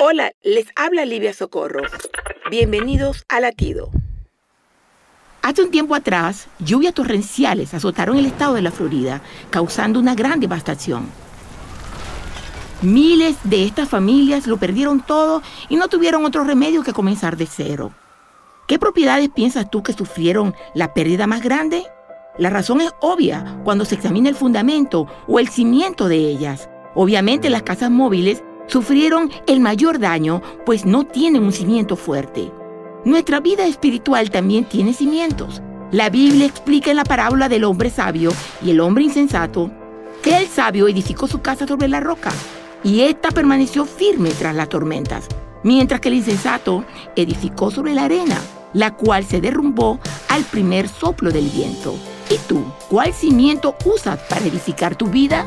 Hola, les habla Livia Socorro. Bienvenidos a Latido. Hace un tiempo atrás, lluvias torrenciales azotaron el estado de la Florida, causando una gran devastación. Miles de estas familias lo perdieron todo y no tuvieron otro remedio que comenzar de cero. ¿Qué propiedades piensas tú que sufrieron la pérdida más grande? La razón es obvia cuando se examina el fundamento o el cimiento de ellas. Obviamente las casas móviles sufrieron el mayor daño, pues no tienen un cimiento fuerte. Nuestra vida espiritual también tiene cimientos. La Biblia explica en la parábola del hombre sabio y el hombre insensato que el sabio edificó su casa sobre la roca y ésta permaneció firme tras las tormentas, mientras que el insensato edificó sobre la arena, la cual se derrumbó al primer soplo del viento. ¿Y tú, cuál cimiento usas para edificar tu vida?